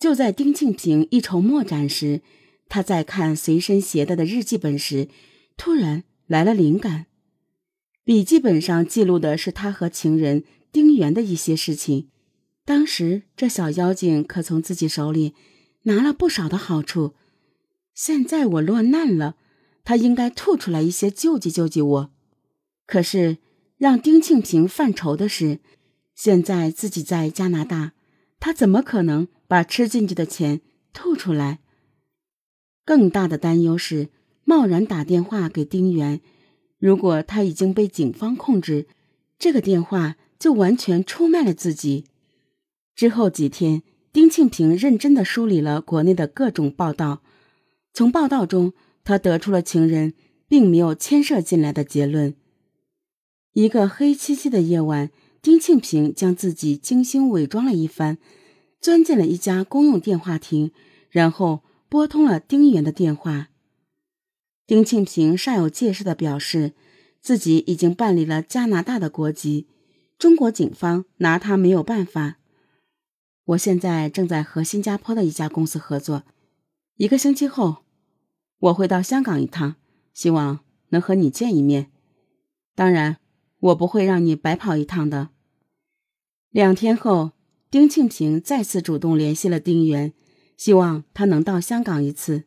就在丁庆平一筹莫展时，他在看随身携带的日记本时，突然来了灵感。笔记本上记录的是他和情人丁原的一些事情。当时这小妖精可从自己手里拿了不少的好处。现在我落难了，他应该吐出来一些救济救济我。可是让丁庆平犯愁的是，现在自己在加拿大，他怎么可能把吃进去的钱吐出来？更大的担忧是，贸然打电话给丁原。如果他已经被警方控制，这个电话就完全出卖了自己。之后几天，丁庆平认真的梳理了国内的各种报道，从报道中，他得出了情人并没有牵涉进来的结论。一个黑漆漆的夜晚，丁庆平将自己精心伪装了一番，钻进了一家公用电话亭，然后拨通了丁原的电话。丁庆平煞有介事地表示，自己已经办理了加拿大的国籍，中国警方拿他没有办法。我现在正在和新加坡的一家公司合作，一个星期后我会到香港一趟，希望能和你见一面。当然，我不会让你白跑一趟的。两天后，丁庆平再次主动联系了丁原，希望他能到香港一次。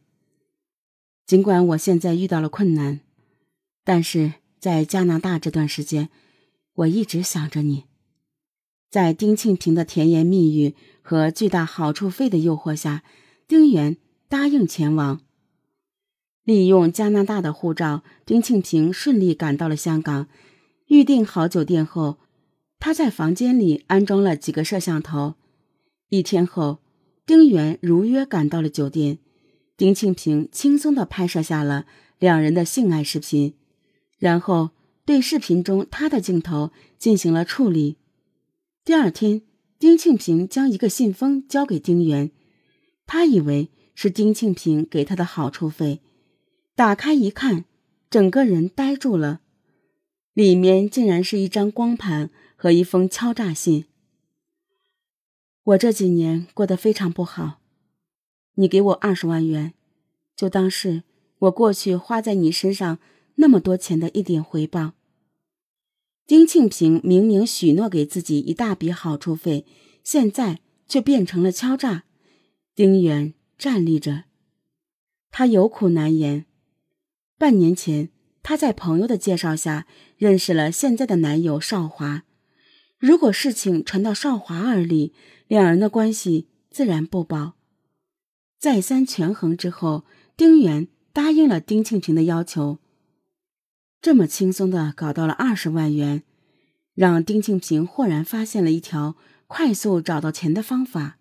尽管我现在遇到了困难，但是在加拿大这段时间，我一直想着你。在丁庆平的甜言蜜语和巨大好处费的诱惑下，丁原答应前往。利用加拿大的护照，丁庆平顺利赶到了香港。预订好酒店后，他在房间里安装了几个摄像头。一天后，丁原如约赶到了酒店。丁庆平轻松地拍摄下了两人的性爱视频，然后对视频中他的镜头进行了处理。第二天，丁庆平将一个信封交给丁原，他以为是丁庆平给他的好处费，打开一看，整个人呆住了，里面竟然是一张光盘和一封敲诈信。我这几年过得非常不好。你给我二十万元，就当是我过去花在你身上那么多钱的一点回报。丁庆平明明许诺给自己一大笔好处费，现在却变成了敲诈。丁元站立着，他有苦难言。半年前，他在朋友的介绍下认识了现在的男友少华。如果事情传到少华耳里，两人的关系自然不保。再三权衡之后，丁原答应了丁庆平的要求。这么轻松的搞到了二十万元，让丁庆平豁然发现了一条快速找到钱的方法。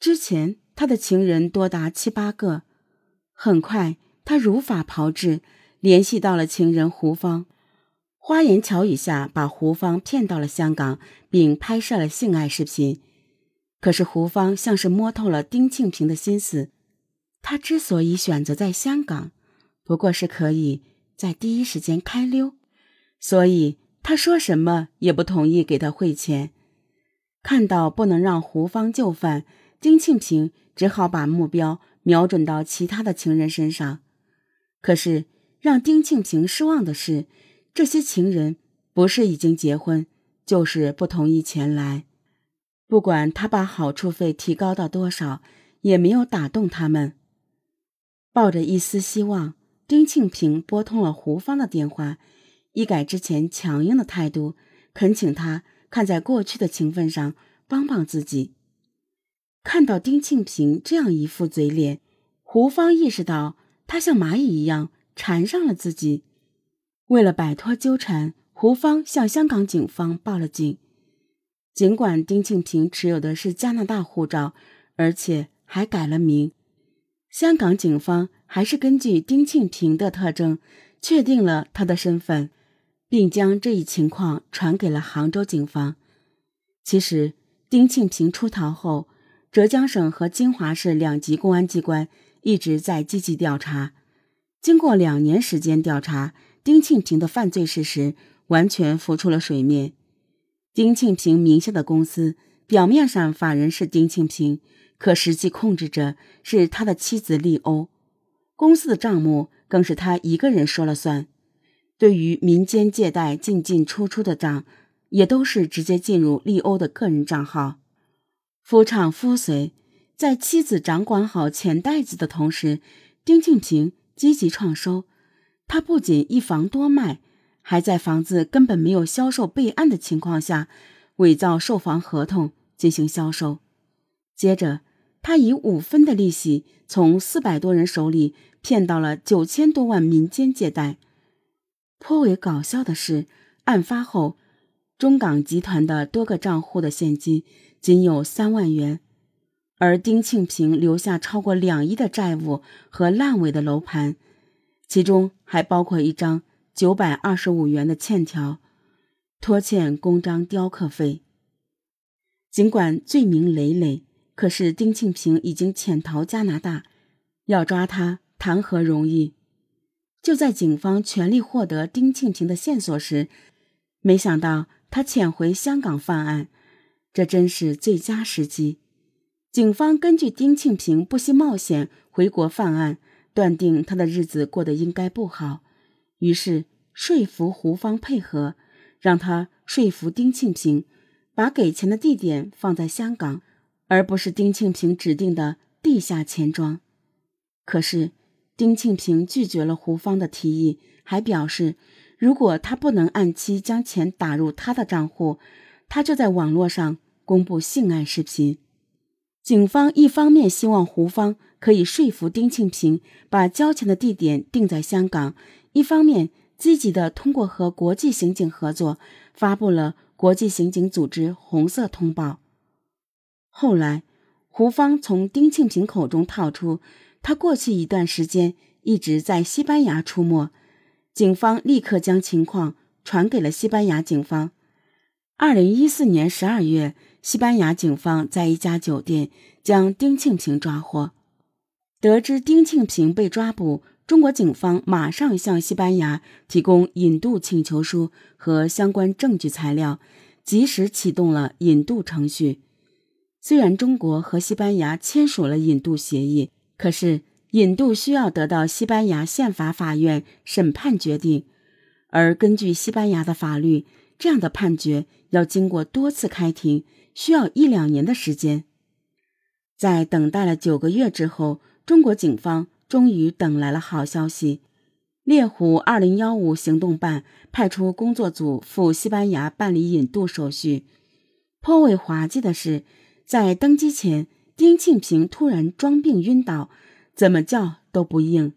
之前他的情人多达七八个，很快他如法炮制，联系到了情人胡芳，花言巧语下把胡芳骗到了香港，并拍摄了性爱视频。可是胡芳像是摸透了丁庆平的心思，他之所以选择在香港，不过是可以在第一时间开溜，所以他说什么也不同意给他汇钱。看到不能让胡芳就范，丁庆平只好把目标瞄准到其他的情人身上。可是让丁庆平失望的是，这些情人不是已经结婚，就是不同意前来。不管他把好处费提高到多少，也没有打动他们。抱着一丝希望，丁庆平拨通了胡芳的电话，一改之前强硬的态度，恳请他看在过去的情分上帮帮自己。看到丁庆平这样一副嘴脸，胡芳意识到他像蚂蚁一样缠上了自己。为了摆脱纠缠，胡芳向香港警方报了警。尽管丁庆平持有的是加拿大护照，而且还改了名，香港警方还是根据丁庆平的特征确定了他的身份，并将这一情况传给了杭州警方。其实，丁庆平出逃后，浙江省和金华市两级公安机关一直在积极调查。经过两年时间调查，丁庆平的犯罪事实完全浮出了水面。丁庆平名下的公司，表面上法人是丁庆平，可实际控制者是他的妻子利欧，公司的账目更是他一个人说了算。对于民间借贷进进出出的账，也都是直接进入利欧的个人账号。夫唱夫随，在妻子掌管好钱袋子的同时，丁庆平积极创收。他不仅一房多卖，还在房子根本没有销售备案的情况下，伪造售房合同进行销售。接着，他以五分的利息从四百多人手里骗到了九千多万民间借贷。颇为搞笑的是，案发后，中港集团的多个账户的现金仅有三万元，而丁庆平留下超过两亿的债务和烂尾的楼盘。其中还包括一张九百二十五元的欠条，拖欠公章雕刻费。尽管罪名累累，可是丁庆平已经潜逃加拿大，要抓他谈何容易？就在警方全力获得丁庆平的线索时，没想到他潜回香港犯案，这真是最佳时机。警方根据丁庆平不惜冒险回国犯案。断定他的日子过得应该不好，于是说服胡芳配合，让他说服丁庆平，把给钱的地点放在香港，而不是丁庆平指定的地下钱庄。可是丁庆平拒绝了胡芳的提议，还表示，如果他不能按期将钱打入他的账户，他就在网络上公布性爱视频。警方一方面希望胡芳可以说服丁庆平把交钱的地点定在香港，一方面积极的通过和国际刑警合作，发布了国际刑警组织红色通报。后来，胡芳从丁庆平口中套出，他过去一段时间一直在西班牙出没，警方立刻将情况传给了西班牙警方。二零一四年十二月。西班牙警方在一家酒店将丁庆平抓获。得知丁庆平被抓捕，中国警方马上向西班牙提供引渡请求书和相关证据材料，及时启动了引渡程序。虽然中国和西班牙签署了引渡协议，可是引渡需要得到西班牙宪法法院审判决定，而根据西班牙的法律，这样的判决要经过多次开庭。需要一两年的时间，在等待了九个月之后，中国警方终于等来了好消息。猎狐二零幺五行动办派出工作组赴西班牙办理引渡手续。颇为滑稽的是，在登机前，丁庆平突然装病晕倒，怎么叫都不应。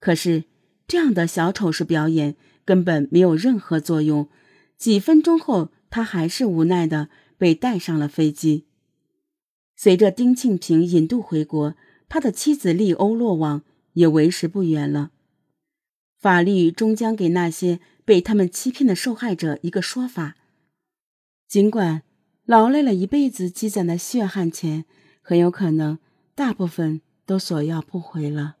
可是这样的小丑式表演根本没有任何作用。几分钟后，他还是无奈的。被带上了飞机。随着丁庆平引渡回国，他的妻子利欧落网也为时不远了。法律终将给那些被他们欺骗的受害者一个说法。尽管劳累了一辈子积攒的血汗钱，很有可能大部分都索要不回了。